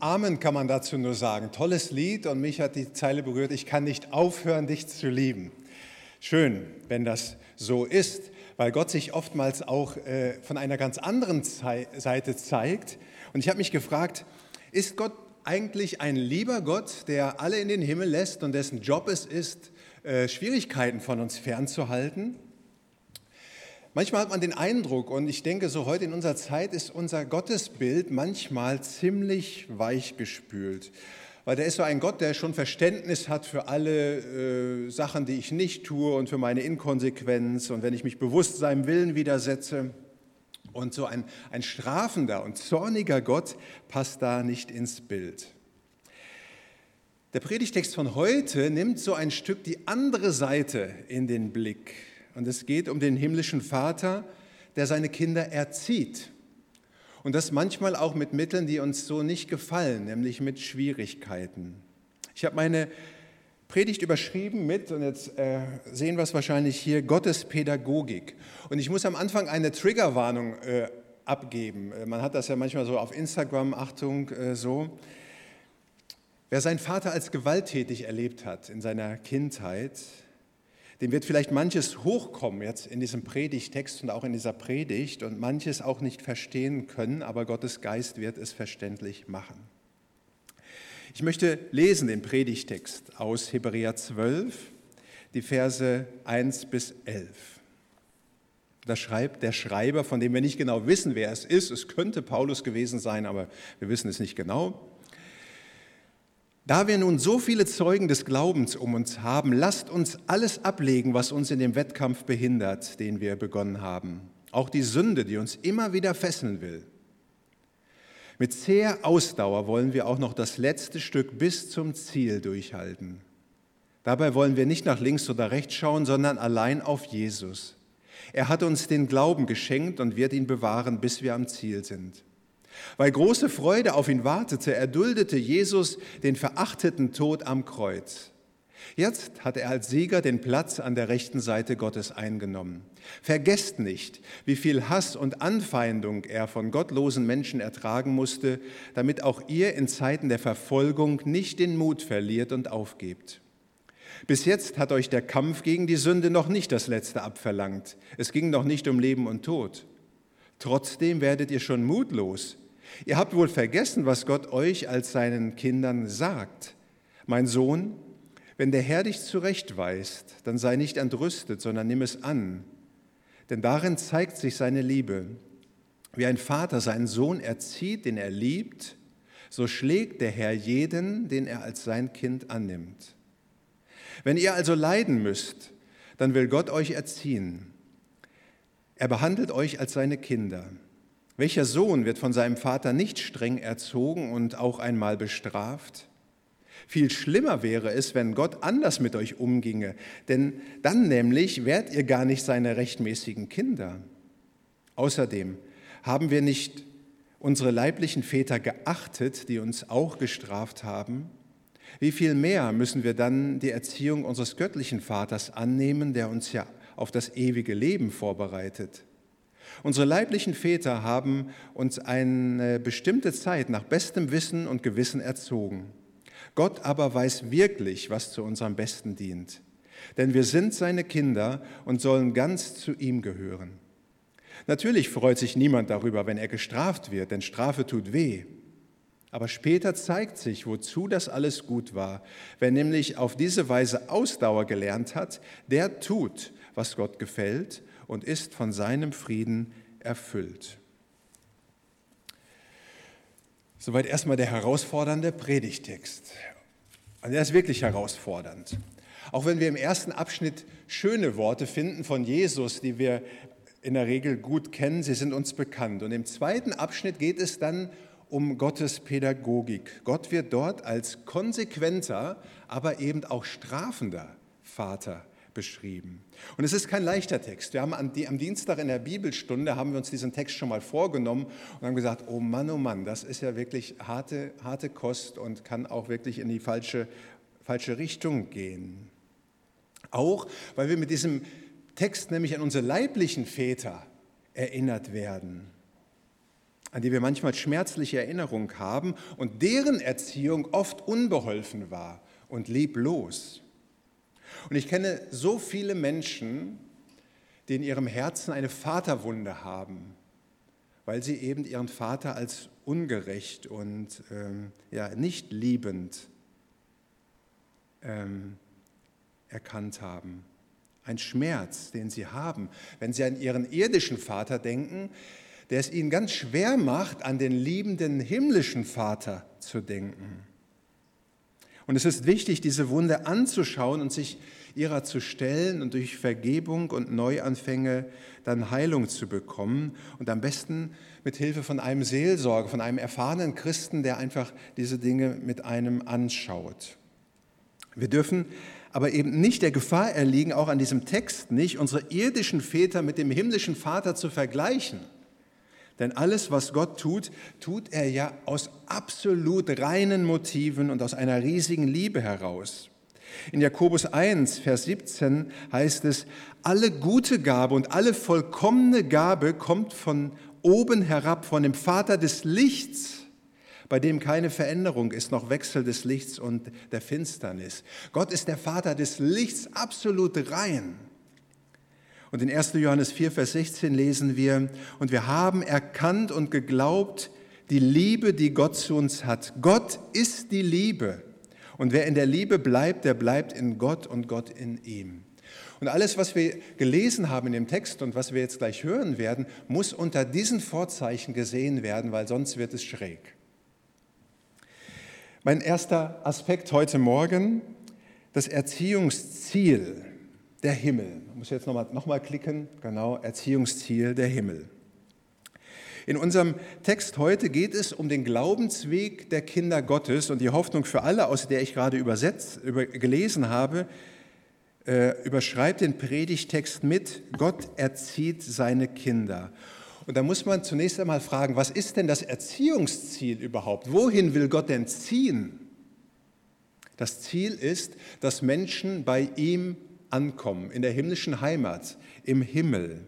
Amen kann man dazu nur sagen. Tolles Lied und mich hat die Zeile berührt, ich kann nicht aufhören, dich zu lieben. Schön, wenn das so ist, weil Gott sich oftmals auch äh, von einer ganz anderen Seite zeigt. Und ich habe mich gefragt, ist Gott eigentlich ein lieber Gott, der alle in den Himmel lässt und dessen Job es ist, äh, Schwierigkeiten von uns fernzuhalten? Manchmal hat man den Eindruck, und ich denke, so heute in unserer Zeit ist unser Gottesbild manchmal ziemlich weichgespült. Weil der ist so ein Gott, der schon Verständnis hat für alle äh, Sachen, die ich nicht tue und für meine Inkonsequenz und wenn ich mich bewusst seinem Willen widersetze. Und so ein, ein strafender und zorniger Gott passt da nicht ins Bild. Der Predigtext von heute nimmt so ein Stück die andere Seite in den Blick. Und es geht um den himmlischen Vater, der seine Kinder erzieht. Und das manchmal auch mit Mitteln, die uns so nicht gefallen, nämlich mit Schwierigkeiten. Ich habe meine Predigt überschrieben mit, und jetzt äh, sehen wir es wahrscheinlich hier, Gottes Pädagogik. Und ich muss am Anfang eine Triggerwarnung äh, abgeben. Äh, man hat das ja manchmal so auf Instagram, Achtung, äh, so. Wer seinen Vater als gewalttätig erlebt hat in seiner Kindheit, dem wird vielleicht manches hochkommen jetzt in diesem Predigtext und auch in dieser Predigt und manches auch nicht verstehen können, aber Gottes Geist wird es verständlich machen. Ich möchte lesen den Predigtext aus Hebräer 12, die Verse 1 bis 11. Da schreibt der Schreiber, von dem wir nicht genau wissen, wer es ist, es könnte Paulus gewesen sein, aber wir wissen es nicht genau. Da wir nun so viele Zeugen des Glaubens um uns haben, lasst uns alles ablegen, was uns in dem Wettkampf behindert, den wir begonnen haben. Auch die Sünde, die uns immer wieder fesseln will. Mit zäher Ausdauer wollen wir auch noch das letzte Stück bis zum Ziel durchhalten. Dabei wollen wir nicht nach links oder rechts schauen, sondern allein auf Jesus. Er hat uns den Glauben geschenkt und wird ihn bewahren, bis wir am Ziel sind. Weil große Freude auf ihn wartete, erduldete Jesus den verachteten Tod am Kreuz. Jetzt hat er als Sieger den Platz an der rechten Seite Gottes eingenommen. Vergesst nicht, wie viel Hass und Anfeindung er von gottlosen Menschen ertragen musste, damit auch ihr in Zeiten der Verfolgung nicht den Mut verliert und aufgebt. Bis jetzt hat euch der Kampf gegen die Sünde noch nicht das Letzte abverlangt. Es ging noch nicht um Leben und Tod. Trotzdem werdet ihr schon mutlos, Ihr habt wohl vergessen, was Gott euch als seinen Kindern sagt. Mein Sohn, wenn der Herr dich zurechtweist, dann sei nicht entrüstet, sondern nimm es an. Denn darin zeigt sich seine Liebe. Wie ein Vater seinen Sohn erzieht, den er liebt, so schlägt der Herr jeden, den er als sein Kind annimmt. Wenn ihr also leiden müsst, dann will Gott euch erziehen. Er behandelt euch als seine Kinder. Welcher Sohn wird von seinem Vater nicht streng erzogen und auch einmal bestraft? Viel schlimmer wäre es, wenn Gott anders mit euch umginge, denn dann nämlich wärt ihr gar nicht seine rechtmäßigen Kinder. Außerdem haben wir nicht unsere leiblichen Väter geachtet, die uns auch gestraft haben? Wie viel mehr müssen wir dann die Erziehung unseres göttlichen Vaters annehmen, der uns ja auf das ewige Leben vorbereitet? Unsere leiblichen Väter haben uns eine bestimmte Zeit nach bestem Wissen und Gewissen erzogen. Gott aber weiß wirklich, was zu unserem Besten dient. Denn wir sind seine Kinder und sollen ganz zu ihm gehören. Natürlich freut sich niemand darüber, wenn er gestraft wird, denn Strafe tut weh. Aber später zeigt sich, wozu das alles gut war. Wer nämlich auf diese Weise Ausdauer gelernt hat, der tut, was Gott gefällt und ist von seinem Frieden erfüllt. Soweit erstmal der herausfordernde Predigtext. Und er ist wirklich herausfordernd. Auch wenn wir im ersten Abschnitt schöne Worte finden von Jesus, die wir in der Regel gut kennen, sie sind uns bekannt. Und im zweiten Abschnitt geht es dann um Gottes Pädagogik. Gott wird dort als konsequenter, aber eben auch strafender Vater beschrieben. Und es ist kein leichter Text. Wir haben am Dienstag in der Bibelstunde haben wir uns diesen Text schon mal vorgenommen und haben gesagt, oh Mann, oh Mann, das ist ja wirklich harte, harte Kost und kann auch wirklich in die falsche, falsche Richtung gehen. Auch weil wir mit diesem Text nämlich an unsere leiblichen Väter erinnert werden. an die wir manchmal schmerzliche Erinnerung haben und deren Erziehung oft unbeholfen war und lieblos. Und ich kenne so viele Menschen, die in ihrem Herzen eine Vaterwunde haben, weil sie eben ihren Vater als ungerecht und ähm, ja, nicht liebend ähm, erkannt haben. Ein Schmerz, den sie haben, wenn sie an ihren irdischen Vater denken, der es ihnen ganz schwer macht, an den liebenden himmlischen Vater zu denken. Und es ist wichtig, diese Wunde anzuschauen und sich ihrer zu stellen und durch Vergebung und Neuanfänge dann Heilung zu bekommen und am besten mit Hilfe von einem Seelsorger, von einem erfahrenen Christen, der einfach diese Dinge mit einem anschaut. Wir dürfen aber eben nicht der Gefahr erliegen, auch an diesem Text nicht, unsere irdischen Väter mit dem himmlischen Vater zu vergleichen. Denn alles, was Gott tut, tut er ja aus absolut reinen Motiven und aus einer riesigen Liebe heraus. In Jakobus 1, Vers 17 heißt es, alle gute Gabe und alle vollkommene Gabe kommt von oben herab, von dem Vater des Lichts, bei dem keine Veränderung ist, noch Wechsel des Lichts und der Finsternis. Gott ist der Vater des Lichts, absolut rein. Und in 1. Johannes 4, Vers 16 lesen wir, und wir haben erkannt und geglaubt die Liebe, die Gott zu uns hat. Gott ist die Liebe. Und wer in der Liebe bleibt, der bleibt in Gott und Gott in ihm. Und alles, was wir gelesen haben in dem Text und was wir jetzt gleich hören werden, muss unter diesen Vorzeichen gesehen werden, weil sonst wird es schräg. Mein erster Aspekt heute Morgen, das Erziehungsziel der Himmel. Ich muss jetzt nochmal noch mal klicken, genau, Erziehungsziel der Himmel. In unserem Text heute geht es um den Glaubensweg der Kinder Gottes und die Hoffnung für alle, aus der ich gerade übersetzt, über, gelesen habe, äh, überschreibt den Predigtext mit, Gott erzieht seine Kinder. Und da muss man zunächst einmal fragen, was ist denn das Erziehungsziel überhaupt? Wohin will Gott denn ziehen? Das Ziel ist, dass Menschen bei ihm ankommen, in der himmlischen Heimat, im Himmel.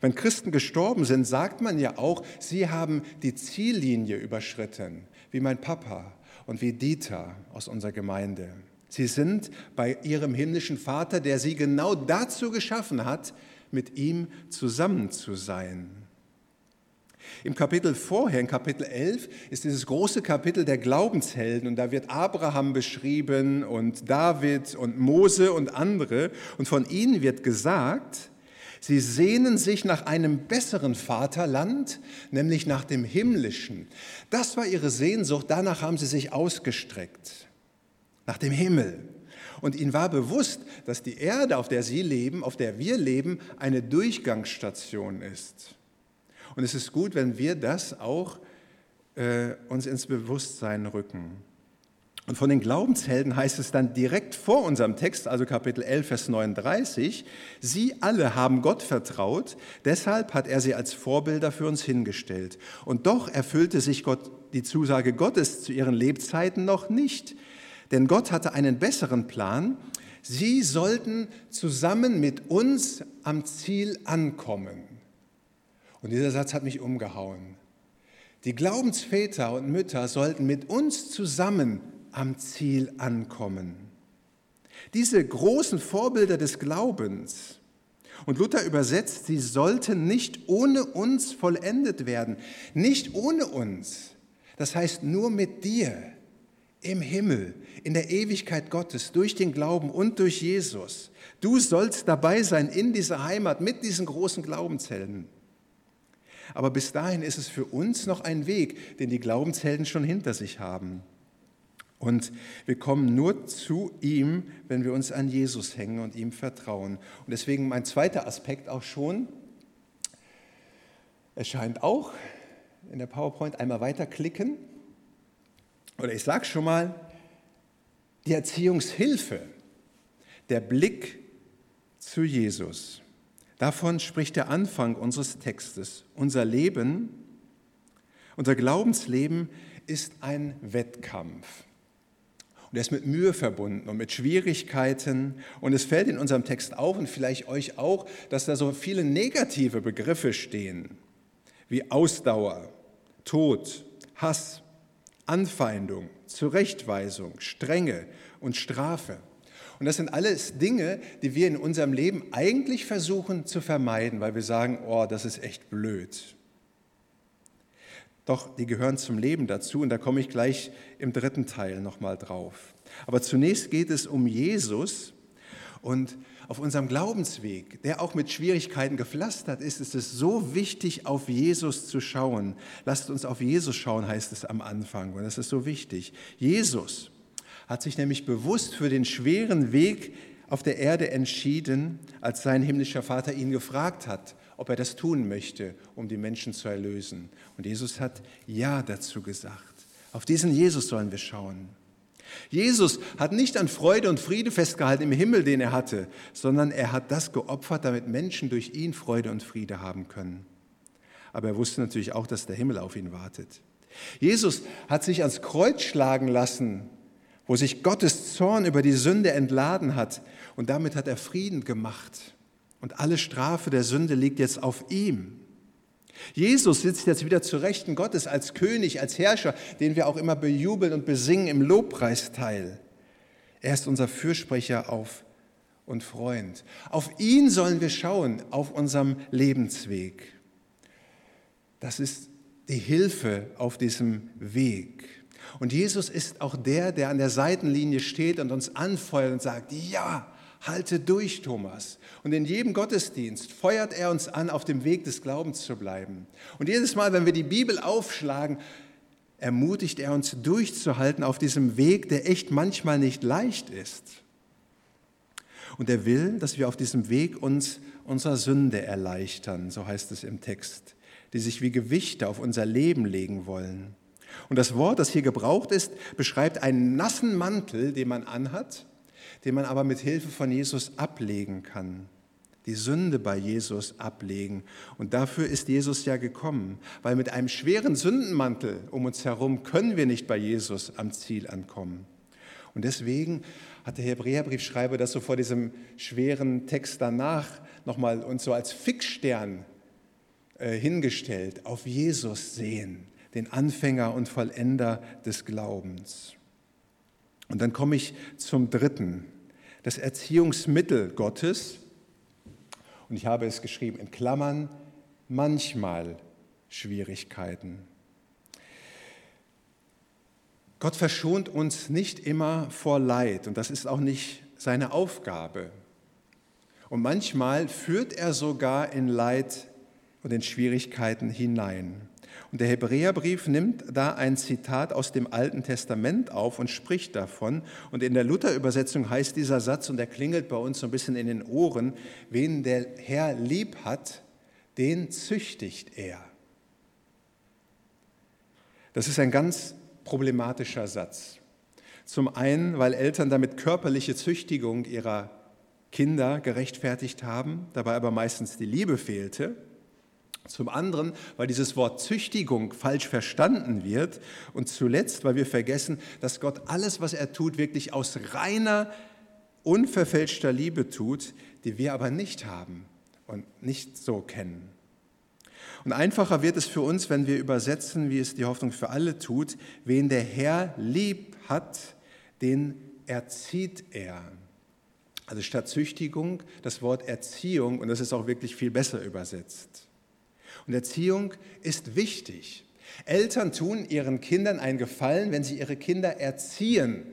Wenn Christen gestorben sind, sagt man ja auch, sie haben die Ziellinie überschritten, wie mein Papa und wie Dieter aus unserer Gemeinde. Sie sind bei ihrem himmlischen Vater, der sie genau dazu geschaffen hat, mit ihm zusammen zu sein. Im Kapitel vorher, in Kapitel 11, ist dieses große Kapitel der Glaubenshelden und da wird Abraham beschrieben und David und Mose und andere und von ihnen wird gesagt, Sie sehnen sich nach einem besseren Vaterland, nämlich nach dem himmlischen. Das war ihre Sehnsucht, danach haben sie sich ausgestreckt, nach dem Himmel. Und ihnen war bewusst, dass die Erde, auf der sie leben, auf der wir leben, eine Durchgangsstation ist. Und es ist gut, wenn wir das auch äh, uns ins Bewusstsein rücken. Und von den Glaubenshelden heißt es dann direkt vor unserem Text, also Kapitel 11, Vers 39, sie alle haben Gott vertraut, deshalb hat er sie als Vorbilder für uns hingestellt. Und doch erfüllte sich Gott die Zusage Gottes zu ihren Lebzeiten noch nicht, denn Gott hatte einen besseren Plan. Sie sollten zusammen mit uns am Ziel ankommen. Und dieser Satz hat mich umgehauen. Die Glaubensväter und Mütter sollten mit uns zusammen am Ziel ankommen. Diese großen Vorbilder des Glaubens, und Luther übersetzt, sie sollten nicht ohne uns vollendet werden, nicht ohne uns, das heißt nur mit dir im Himmel, in der Ewigkeit Gottes, durch den Glauben und durch Jesus. Du sollst dabei sein in dieser Heimat mit diesen großen Glaubenshelden. Aber bis dahin ist es für uns noch ein Weg, den die Glaubenshelden schon hinter sich haben. Und wir kommen nur zu ihm, wenn wir uns an Jesus hängen und ihm vertrauen. Und deswegen mein zweiter Aspekt auch schon, erscheint auch in der PowerPoint einmal weiterklicken. Oder ich sage schon mal, die Erziehungshilfe, der Blick zu Jesus. Davon spricht der Anfang unseres Textes. Unser Leben, unser Glaubensleben ist ein Wettkampf. Und er ist mit Mühe verbunden und mit Schwierigkeiten. Und es fällt in unserem Text auf und vielleicht euch auch, dass da so viele negative Begriffe stehen. wie Ausdauer, Tod, Hass, Anfeindung, Zurechtweisung, Strenge und Strafe. Und das sind alles Dinge, die wir in unserem Leben eigentlich versuchen zu vermeiden, weil wir sagen, oh, das ist echt blöd. Doch die gehören zum Leben dazu und da komme ich gleich im dritten Teil nochmal drauf. Aber zunächst geht es um Jesus und auf unserem Glaubensweg, der auch mit Schwierigkeiten gepflastert ist, ist es so wichtig, auf Jesus zu schauen. Lasst uns auf Jesus schauen, heißt es am Anfang. Und das ist so wichtig. Jesus hat sich nämlich bewusst für den schweren Weg auf der Erde entschieden, als sein himmlischer Vater ihn gefragt hat, ob er das tun möchte, um die Menschen zu erlösen. Und Jesus hat Ja dazu gesagt. Auf diesen Jesus sollen wir schauen. Jesus hat nicht an Freude und Friede festgehalten im Himmel, den er hatte, sondern er hat das geopfert, damit Menschen durch ihn Freude und Friede haben können. Aber er wusste natürlich auch, dass der Himmel auf ihn wartet. Jesus hat sich ans Kreuz schlagen lassen, wo sich Gottes Zorn über die Sünde entladen hat. Und damit hat er Frieden gemacht. Und alle Strafe der Sünde liegt jetzt auf ihm. Jesus sitzt jetzt wieder zu Rechten Gottes als König, als Herrscher, den wir auch immer bejubeln und besingen im Lobpreisteil. Er ist unser Fürsprecher auf und Freund. Auf ihn sollen wir schauen, auf unserem Lebensweg. Das ist die Hilfe auf diesem Weg. Und Jesus ist auch der, der an der Seitenlinie steht und uns anfeuert und sagt, ja, halte durch, Thomas. Und in jedem Gottesdienst feuert er uns an, auf dem Weg des Glaubens zu bleiben. Und jedes Mal, wenn wir die Bibel aufschlagen, ermutigt er uns durchzuhalten auf diesem Weg, der echt manchmal nicht leicht ist. Und er will, dass wir auf diesem Weg uns unserer Sünde erleichtern, so heißt es im Text, die sich wie Gewichte auf unser Leben legen wollen. Und das Wort, das hier gebraucht ist, beschreibt einen nassen Mantel, den man anhat, den man aber mit Hilfe von Jesus ablegen kann. Die Sünde bei Jesus ablegen. Und dafür ist Jesus ja gekommen, weil mit einem schweren Sündenmantel um uns herum können wir nicht bei Jesus am Ziel ankommen. Und deswegen hat der Hebräerbriefschreiber das so vor diesem schweren Text danach nochmal uns so als Fixstern äh, hingestellt, auf Jesus sehen, den Anfänger und Vollender des Glaubens. Und dann komme ich zum dritten, das Erziehungsmittel Gottes. Und ich habe es geschrieben in Klammern, manchmal Schwierigkeiten. Gott verschont uns nicht immer vor Leid und das ist auch nicht seine Aufgabe. Und manchmal führt er sogar in Leid und in Schwierigkeiten hinein. Und der Hebräerbrief nimmt da ein Zitat aus dem Alten Testament auf und spricht davon. Und in der Luther-Übersetzung heißt dieser Satz, und der klingelt bei uns so ein bisschen in den Ohren, wen der Herr lieb hat, den züchtigt er. Das ist ein ganz problematischer Satz. Zum einen, weil Eltern damit körperliche Züchtigung ihrer Kinder gerechtfertigt haben, dabei aber meistens die Liebe fehlte. Zum anderen, weil dieses Wort Züchtigung falsch verstanden wird. Und zuletzt, weil wir vergessen, dass Gott alles, was er tut, wirklich aus reiner, unverfälschter Liebe tut, die wir aber nicht haben und nicht so kennen. Und einfacher wird es für uns, wenn wir übersetzen, wie es die Hoffnung für alle tut, wen der Herr lieb hat, den erzieht er. Also statt Züchtigung das Wort Erziehung und das ist auch wirklich viel besser übersetzt. Und Erziehung ist wichtig. Eltern tun ihren Kindern einen Gefallen, wenn sie ihre Kinder erziehen.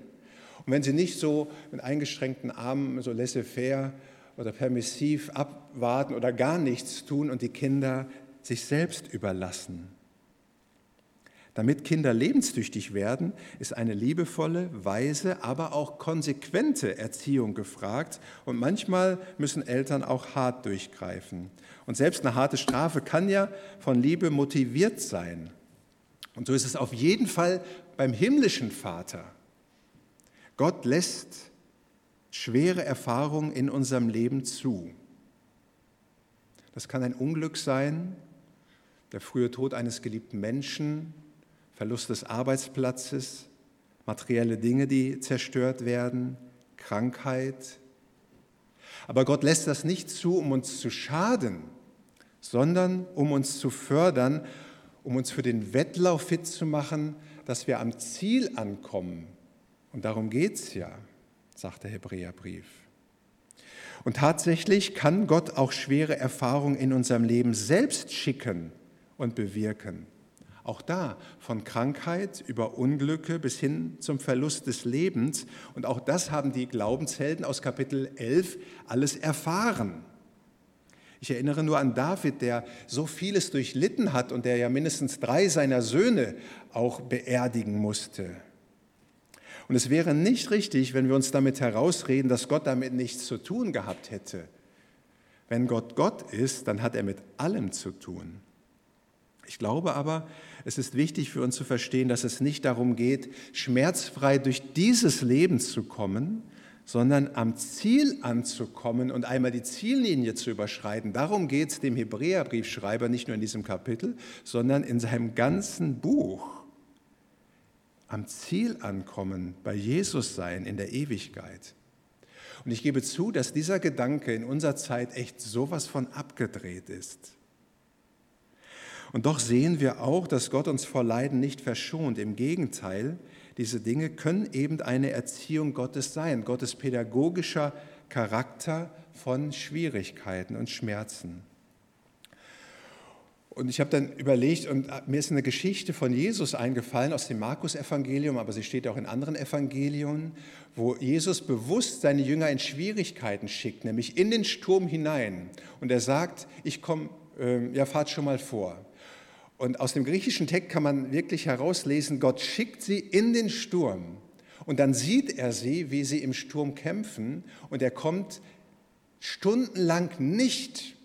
Und wenn sie nicht so mit eingeschränkten Armen, so laissez-faire oder permissiv abwarten oder gar nichts tun und die Kinder sich selbst überlassen. Damit Kinder lebenstüchtig werden, ist eine liebevolle, weise, aber auch konsequente Erziehung gefragt. Und manchmal müssen Eltern auch hart durchgreifen. Und selbst eine harte Strafe kann ja von Liebe motiviert sein. Und so ist es auf jeden Fall beim himmlischen Vater. Gott lässt schwere Erfahrungen in unserem Leben zu. Das kann ein Unglück sein, der frühe Tod eines geliebten Menschen, Verlust des Arbeitsplatzes, materielle Dinge, die zerstört werden, Krankheit. Aber Gott lässt das nicht zu, um uns zu schaden, sondern um uns zu fördern, um uns für den Wettlauf fit zu machen, dass wir am Ziel ankommen. Und darum geht es ja, sagt der Hebräerbrief. Und tatsächlich kann Gott auch schwere Erfahrungen in unserem Leben selbst schicken und bewirken. Auch da von Krankheit über Unglücke bis hin zum Verlust des Lebens. Und auch das haben die Glaubenshelden aus Kapitel 11 alles erfahren. Ich erinnere nur an David, der so vieles durchlitten hat und der ja mindestens drei seiner Söhne auch beerdigen musste. Und es wäre nicht richtig, wenn wir uns damit herausreden, dass Gott damit nichts zu tun gehabt hätte. Wenn Gott Gott ist, dann hat er mit allem zu tun. Ich glaube aber, es ist wichtig für uns zu verstehen, dass es nicht darum geht, schmerzfrei durch dieses Leben zu kommen, sondern am Ziel anzukommen und einmal die Ziellinie zu überschreiten. Darum geht es dem Hebräerbriefschreiber nicht nur in diesem Kapitel, sondern in seinem ganzen Buch. Am Ziel ankommen, bei Jesus sein in der Ewigkeit. Und ich gebe zu, dass dieser Gedanke in unserer Zeit echt sowas von abgedreht ist. Und doch sehen wir auch, dass Gott uns vor Leiden nicht verschont. Im Gegenteil, diese Dinge können eben eine Erziehung Gottes sein, Gottes pädagogischer Charakter von Schwierigkeiten und Schmerzen. Und ich habe dann überlegt, und mir ist eine Geschichte von Jesus eingefallen aus dem Markus-Evangelium, aber sie steht auch in anderen Evangelien, wo Jesus bewusst seine Jünger in Schwierigkeiten schickt, nämlich in den Sturm hinein. Und er sagt, ich komme, äh, ja, fahrt schon mal vor. Und aus dem griechischen Text kann man wirklich herauslesen, Gott schickt sie in den Sturm. Und dann sieht er sie, wie sie im Sturm kämpfen. Und er kommt stundenlang nicht.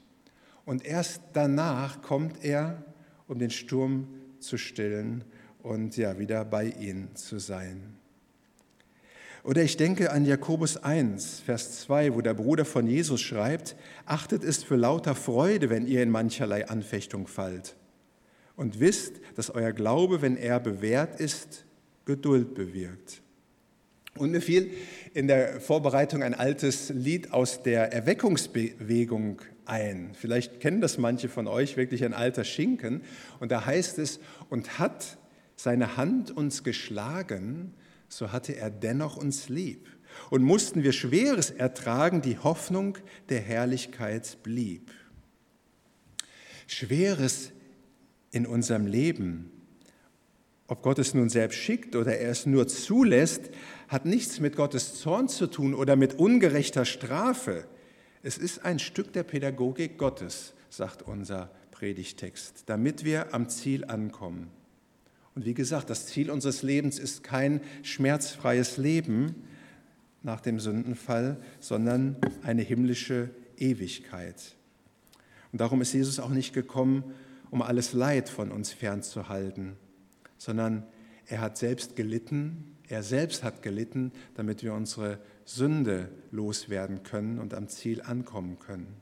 Und erst danach kommt er, um den Sturm zu stillen und ja, wieder bei ihnen zu sein. Oder ich denke an Jakobus 1, Vers 2, wo der Bruder von Jesus schreibt, achtet es für lauter Freude, wenn ihr in mancherlei Anfechtung fallt und wisst, dass euer Glaube, wenn er bewährt ist, Geduld bewirkt. Und mir fiel in der Vorbereitung ein altes Lied aus der Erweckungsbewegung ein. Vielleicht kennen das manche von euch, wirklich ein alter Schinken. Und da heißt es, und hat seine Hand uns geschlagen, so hatte er dennoch uns lieb. Und mussten wir Schweres ertragen, die Hoffnung der Herrlichkeit blieb. Schweres in unserem Leben. Ob Gott es nun selbst schickt oder er es nur zulässt, hat nichts mit Gottes Zorn zu tun oder mit ungerechter Strafe. Es ist ein Stück der Pädagogik Gottes, sagt unser Predigtext, damit wir am Ziel ankommen. Und wie gesagt, das Ziel unseres Lebens ist kein schmerzfreies Leben nach dem Sündenfall, sondern eine himmlische Ewigkeit. Und darum ist Jesus auch nicht gekommen, um alles Leid von uns fernzuhalten, sondern er hat selbst gelitten, er selbst hat gelitten, damit wir unsere Sünde loswerden können und am Ziel ankommen können.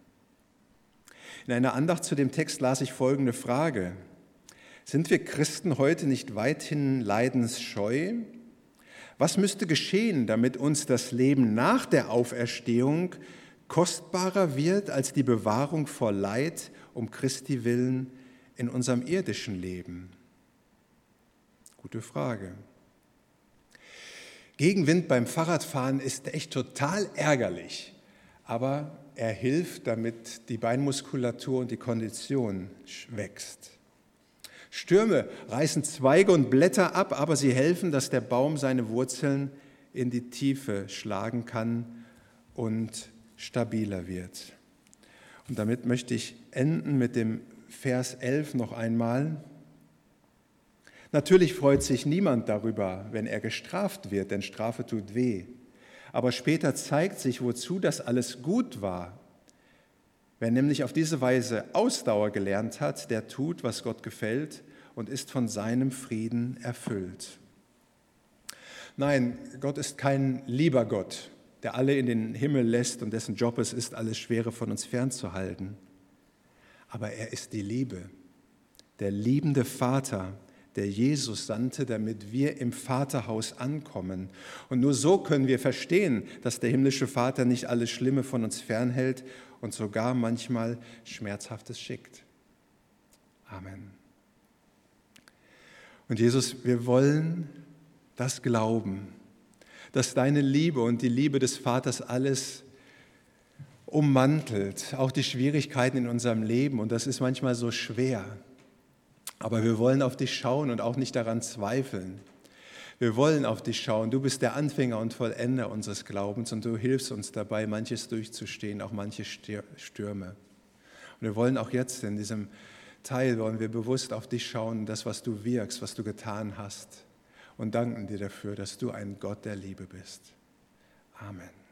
In einer Andacht zu dem Text las ich folgende Frage. Sind wir Christen heute nicht weithin leidensscheu? Was müsste geschehen, damit uns das Leben nach der Auferstehung kostbarer wird als die Bewahrung vor Leid um Christi willen in unserem irdischen Leben? Gute Frage. Gegenwind beim Fahrradfahren ist echt total ärgerlich, aber er hilft, damit die Beinmuskulatur und die Kondition wächst. Stürme reißen Zweige und Blätter ab, aber sie helfen, dass der Baum seine Wurzeln in die Tiefe schlagen kann und stabiler wird. Und damit möchte ich enden mit dem Vers 11 noch einmal. Natürlich freut sich niemand darüber, wenn er gestraft wird, denn Strafe tut weh. Aber später zeigt sich, wozu das alles gut war. Wer nämlich auf diese Weise Ausdauer gelernt hat, der tut, was Gott gefällt und ist von seinem Frieden erfüllt. Nein, Gott ist kein lieber Gott, der alle in den Himmel lässt und dessen Job es ist, alles Schwere von uns fernzuhalten aber er ist die Liebe, der liebende Vater, der Jesus sandte, damit wir im Vaterhaus ankommen. Und nur so können wir verstehen, dass der himmlische Vater nicht alles Schlimme von uns fernhält und sogar manchmal Schmerzhaftes schickt. Amen. Und Jesus, wir wollen das glauben, dass deine Liebe und die Liebe des Vaters alles ummantelt, auch die Schwierigkeiten in unserem Leben. Und das ist manchmal so schwer. Aber wir wollen auf dich schauen und auch nicht daran zweifeln. Wir wollen auf dich schauen. Du bist der Anfänger und Vollender unseres Glaubens und du hilfst uns dabei, manches durchzustehen, auch manche Stürme. Und wir wollen auch jetzt in diesem Teil, wollen wir bewusst auf dich schauen, das, was du wirkst, was du getan hast. Und danken dir dafür, dass du ein Gott der Liebe bist. Amen.